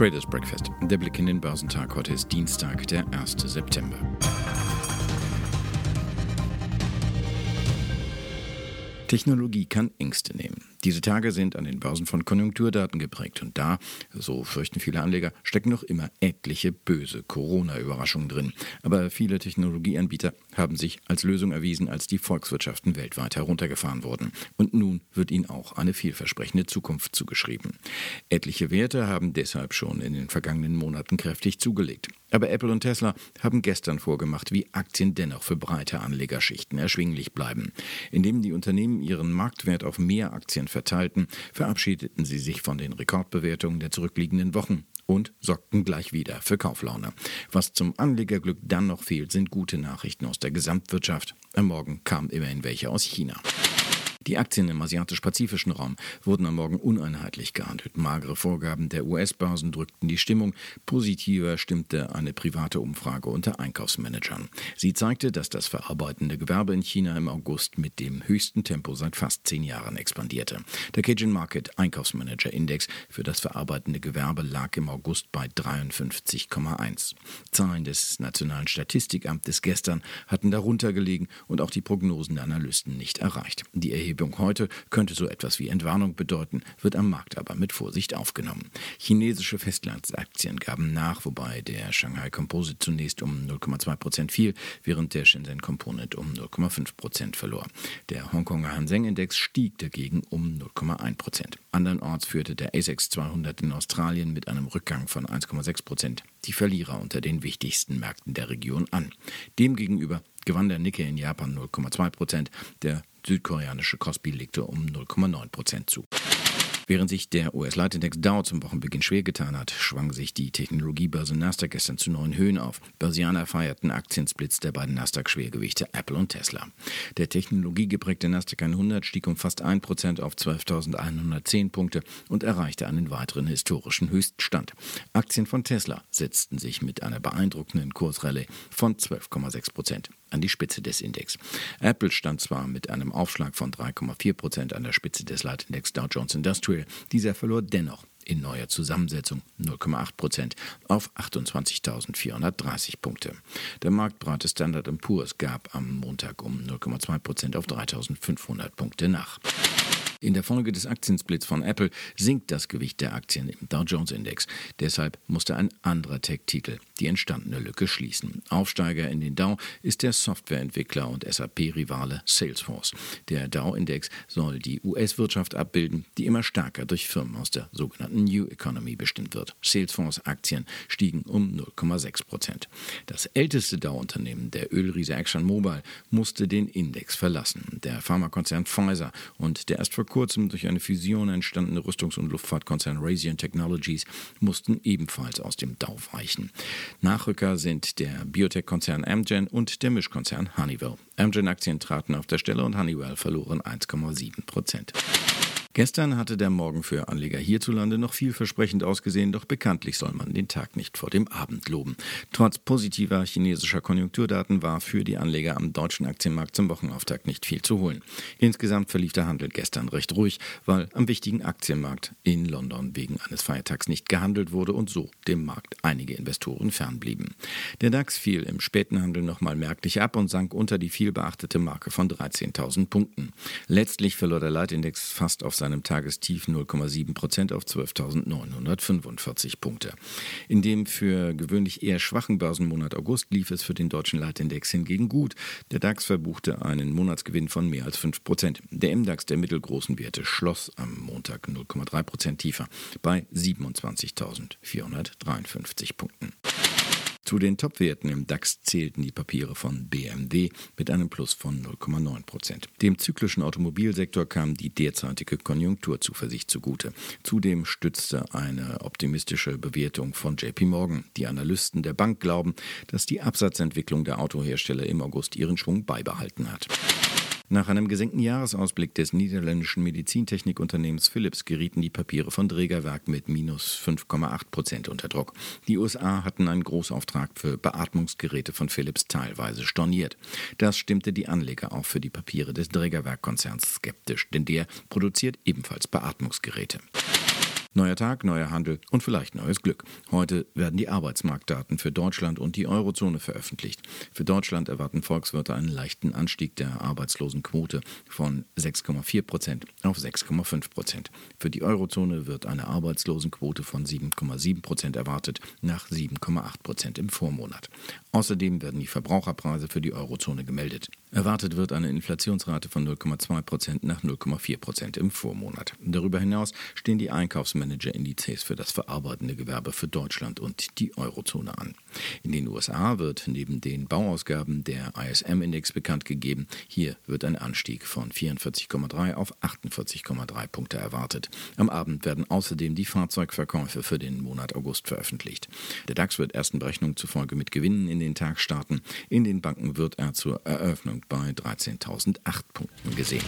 Traders Breakfast. Der Blick in den Börsentag. Heute ist Dienstag, der 1. September. Technologie kann Ängste nehmen. Diese Tage sind an den Börsen von Konjunkturdaten geprägt und da, so fürchten viele Anleger, stecken noch immer etliche böse Corona-Überraschungen drin. Aber viele Technologieanbieter haben sich als Lösung erwiesen, als die Volkswirtschaften weltweit heruntergefahren wurden. Und nun wird ihnen auch eine vielversprechende Zukunft zugeschrieben. Etliche Werte haben deshalb schon in den vergangenen Monaten kräftig zugelegt. Aber Apple und Tesla haben gestern vorgemacht, wie Aktien dennoch für breite Anlegerschichten erschwinglich bleiben. Indem die Unternehmen ihren Marktwert auf mehr Aktien verteilten, verabschiedeten sie sich von den Rekordbewertungen der zurückliegenden Wochen und sorgten gleich wieder für Kauflaune. Was zum Anlegerglück dann noch fehlt, sind gute Nachrichten aus der Gesamtwirtschaft. Am Morgen kamen immerhin welche aus China. Die Aktien im asiatisch-pazifischen Raum wurden am Morgen uneinheitlich gehandelt. Magere Vorgaben der US-Börsen drückten die Stimmung. Positiver stimmte eine private Umfrage unter Einkaufsmanagern. Sie zeigte, dass das verarbeitende Gewerbe in China im August mit dem höchsten Tempo seit fast zehn Jahren expandierte. Der Cajun Market Einkaufsmanager Index für das verarbeitende Gewerbe lag im August bei 53,1. Zahlen des Nationalen Statistikamtes gestern hatten darunter gelegen und auch die Prognosen der Analysten nicht erreicht. Die Erhebung heute könnte so etwas wie Entwarnung bedeuten, wird am Markt aber mit Vorsicht aufgenommen. Chinesische Festlandsaktien gaben nach, wobei der Shanghai Composite zunächst um 0,2 Prozent fiel, während der Shenzhen Component um 0,5 Prozent verlor. Der Hongkonger Hang Index stieg dagegen um 0,1 Prozent. Andernorts führte der ASX 200 in Australien mit einem Rückgang von 1,6 Prozent die Verlierer unter den wichtigsten Märkten der Region an. Demgegenüber gewann der Nikkei in Japan 0,2 Prozent, der südkoreanische Kospi legte um 0,9 Prozent zu. Während sich der US-Leitindex Dow zum Wochenbeginn schwer getan hat, schwang sich die Technologiebörse Nasdaq gestern zu neuen Höhen auf. Börsianer feierten Aktiensplits der beiden Nasdaq-Schwergewichte Apple und Tesla. Der technologiegeprägte Nasdaq 100 stieg um fast 1% auf 12.110 Punkte und erreichte einen weiteren historischen Höchststand. Aktien von Tesla setzten sich mit einer beeindruckenden Kursrallye von 12,6% an die Spitze des Index. Apple stand zwar mit einem Aufschlag von 3,4% an der Spitze des Leitindex Dow Jones Industrial, dieser verlor dennoch in neuer Zusammensetzung 0,8 auf 28.430 Punkte. Der marktbreite Standard Poor's gab am Montag um 0,2% auf 3.500 Punkte nach. In der Folge des Aktiensplits von Apple sinkt das Gewicht der Aktien im Dow Jones Index. Deshalb musste ein anderer Tech-Titel die entstandene Lücke schließen. Aufsteiger in den Dow ist der Softwareentwickler und SAP-Rivale Salesforce. Der Dow-Index soll die US-Wirtschaft abbilden, die immer stärker durch Firmen aus der sogenannten New Economy bestimmt wird. Salesforce-Aktien stiegen um 0,6 Prozent. Das älteste Dow-Unternehmen, der Ölriese ExxonMobil, musste den Index verlassen. Der Pharmakonzern Pfizer und der vor kurzem durch eine Fusion entstandene Rüstungs- und Luftfahrtkonzern Raytheon Technologies mussten ebenfalls aus dem Dow weichen. Nachrücker sind der Biotech-Konzern Amgen und der Mischkonzern Honeywell. Amgen-Aktien traten auf der Stelle und Honeywell verloren 1,7 Prozent. Gestern hatte der Morgen für Anleger hierzulande noch vielversprechend ausgesehen, doch bekanntlich soll man den Tag nicht vor dem Abend loben. Trotz positiver chinesischer Konjunkturdaten war für die Anleger am deutschen Aktienmarkt zum Wochenauftakt nicht viel zu holen. Insgesamt verlief der Handel gestern recht ruhig, weil am wichtigen Aktienmarkt in London wegen eines Feiertags nicht gehandelt wurde und so dem Markt einige Investoren fernblieben. Der DAX fiel im späten Handel nochmal merklich ab und sank unter die vielbeachtete Marke von 13.000 Punkten. Letztlich verlor der Leitindex fast auf seinem Tagestief 0,7 Prozent auf 12.945 Punkte. In dem für gewöhnlich eher schwachen Börsenmonat August lief es für den deutschen Leitindex hingegen gut. Der DAX verbuchte einen Monatsgewinn von mehr als 5 Prozent. Der MDAX der mittelgroßen Werte schloss am Montag 0,3 Prozent tiefer bei 27.453 Punkten. Zu den Topwerten im DAX zählten die Papiere von BMW mit einem Plus von 0,9 Prozent. Dem zyklischen Automobilsektor kam die derzeitige Konjunkturzuversicht zugute. Zudem stützte eine optimistische Bewertung von JP Morgan. Die Analysten der Bank glauben, dass die Absatzentwicklung der Autohersteller im August ihren Schwung beibehalten hat. Nach einem gesenkten Jahresausblick des niederländischen Medizintechnikunternehmens Philips gerieten die Papiere von Drägerwerk mit minus 5,8 Prozent unter Druck. Die USA hatten einen Großauftrag für Beatmungsgeräte von Philips teilweise storniert. Das stimmte die Anleger auch für die Papiere des Drägerwerk-Konzerns skeptisch, denn der produziert ebenfalls Beatmungsgeräte. Neuer Tag, neuer Handel und vielleicht neues Glück. Heute werden die Arbeitsmarktdaten für Deutschland und die Eurozone veröffentlicht. Für Deutschland erwarten Volkswirte einen leichten Anstieg der Arbeitslosenquote von 6,4 Prozent auf 6,5 Prozent. Für die Eurozone wird eine Arbeitslosenquote von 7,7 Prozent erwartet, nach 7,8 Prozent im Vormonat. Außerdem werden die Verbraucherpreise für die Eurozone gemeldet. Erwartet wird eine Inflationsrate von 0,2 Prozent nach 0,4 Prozent im Vormonat. Darüber hinaus stehen die Einkaufsmärkte Manager-Indizes für das verarbeitende Gewerbe für Deutschland und die Eurozone an. In den USA wird neben den Bauausgaben der ISM-Index bekannt gegeben. Hier wird ein Anstieg von 44,3 auf 48,3 Punkte erwartet. Am Abend werden außerdem die Fahrzeugverkäufe für den Monat August veröffentlicht. Der DAX wird ersten Berechnungen zufolge mit Gewinnen in den Tag starten. In den Banken wird er zur Eröffnung bei 13.008 Punkten gesehen.